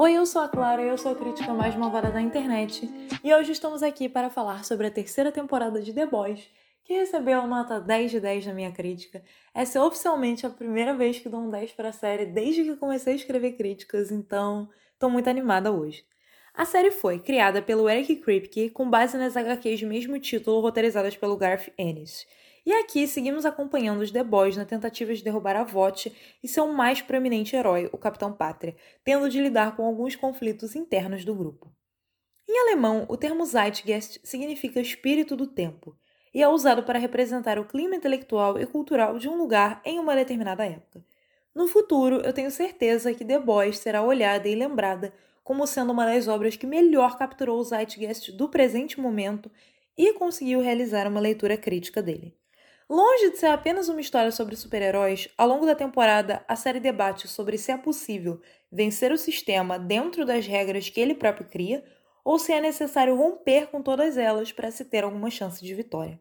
Oi, eu sou a Clara, eu sou a crítica mais malvada da internet e hoje estamos aqui para falar sobre a terceira temporada de The Boys, que recebeu nota 10 de 10 na minha crítica. Essa é oficialmente a primeira vez que dou um 10 para a série desde que comecei a escrever críticas, então estou muito animada hoje. A série foi criada pelo Eric Kripke com base nas HQs de mesmo título roteirizadas pelo Garth Ennis. E aqui seguimos acompanhando os The Boys na tentativa de derrubar a VOT e seu mais proeminente herói, o Capitão Pátria, tendo de lidar com alguns conflitos internos do grupo. Em alemão, o termo Zeitgeist significa espírito do tempo e é usado para representar o clima intelectual e cultural de um lugar em uma determinada época. No futuro, eu tenho certeza que The Boys será olhada e lembrada como sendo uma das obras que melhor capturou o Zeitgeist do presente momento e conseguiu realizar uma leitura crítica dele. Longe de ser apenas uma história sobre super-heróis, ao longo da temporada a série debate sobre se é possível vencer o sistema dentro das regras que ele próprio cria ou se é necessário romper com todas elas para se ter alguma chance de vitória.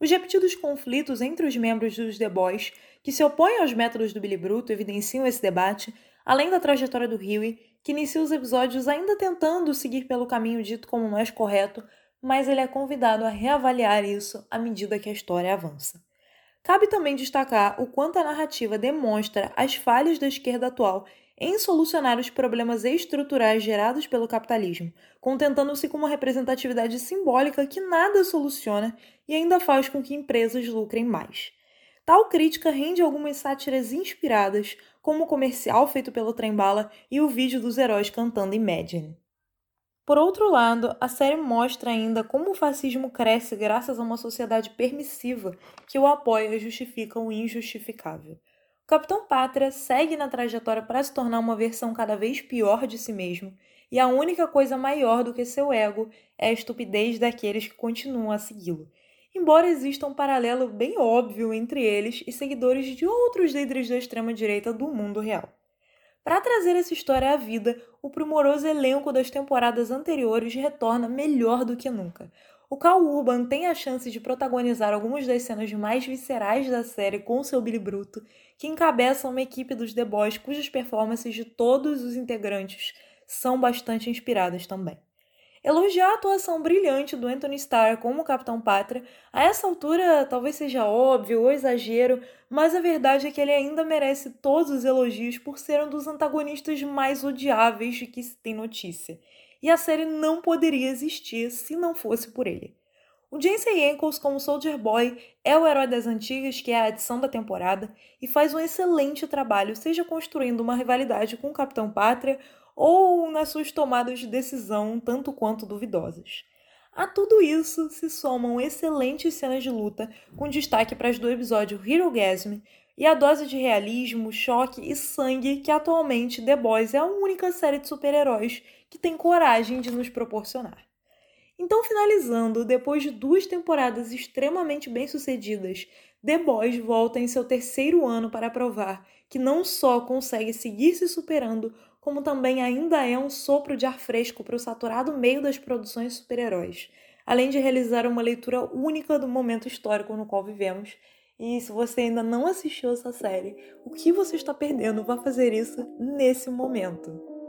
Os repetidos conflitos entre os membros dos The Boys, que se opõem aos métodos do Billy Bruto, evidenciam esse debate, além da trajetória do Huey, que inicia os episódios ainda tentando seguir pelo caminho dito como mais correto, mas ele é convidado a reavaliar isso à medida que a história avança. Cabe também destacar o quanto a narrativa demonstra as falhas da esquerda atual em solucionar os problemas estruturais gerados pelo capitalismo, contentando-se com uma representatividade simbólica que nada soluciona e ainda faz com que empresas lucrem mais. Tal crítica rende algumas sátiras inspiradas, como o comercial feito pelo Trembala e o vídeo dos heróis cantando Imagine. Por outro lado, a série mostra ainda como o fascismo cresce graças a uma sociedade permissiva que o apoia e justifica o injustificável. O Capitão Pátria segue na trajetória para se tornar uma versão cada vez pior de si mesmo, e a única coisa maior do que seu ego é a estupidez daqueles que continuam a segui-lo. Embora exista um paralelo bem óbvio entre eles e seguidores de outros líderes da extrema-direita do mundo real. Para trazer essa história à vida, o primoroso elenco das temporadas anteriores retorna melhor do que nunca. O Cal Urban tem a chance de protagonizar algumas das cenas mais viscerais da série com seu Billy Bruto, que encabeça uma equipe dos The Boys cujas performances de todos os integrantes são bastante inspiradas também. Elogiar a atuação brilhante do Anthony Starr como Capitão Pátria, a essa altura talvez seja óbvio ou exagero, mas a verdade é que ele ainda merece todos os elogios por ser um dos antagonistas mais odiáveis de que se tem notícia. E a série não poderia existir se não fosse por ele. O Jensen Ackles como Soldier Boy é o herói das antigas, que é a adição da temporada, e faz um excelente trabalho, seja construindo uma rivalidade com o Capitão Pátria ou nas suas tomadas de decisão tanto quanto duvidosas. A tudo isso se somam excelentes cenas de luta, com destaque para as do episódio Hero Gasm e a dose de realismo, choque e sangue que atualmente The Boys é a única série de super-heróis que tem coragem de nos proporcionar. Então, finalizando, depois de duas temporadas extremamente bem-sucedidas, The Boys volta em seu terceiro ano para provar que não só consegue seguir se superando, como também ainda é um sopro de ar fresco para o saturado meio das produções super-heróis, além de realizar uma leitura única do momento histórico no qual vivemos. E se você ainda não assistiu essa série, o que você está perdendo? Vá fazer isso nesse momento.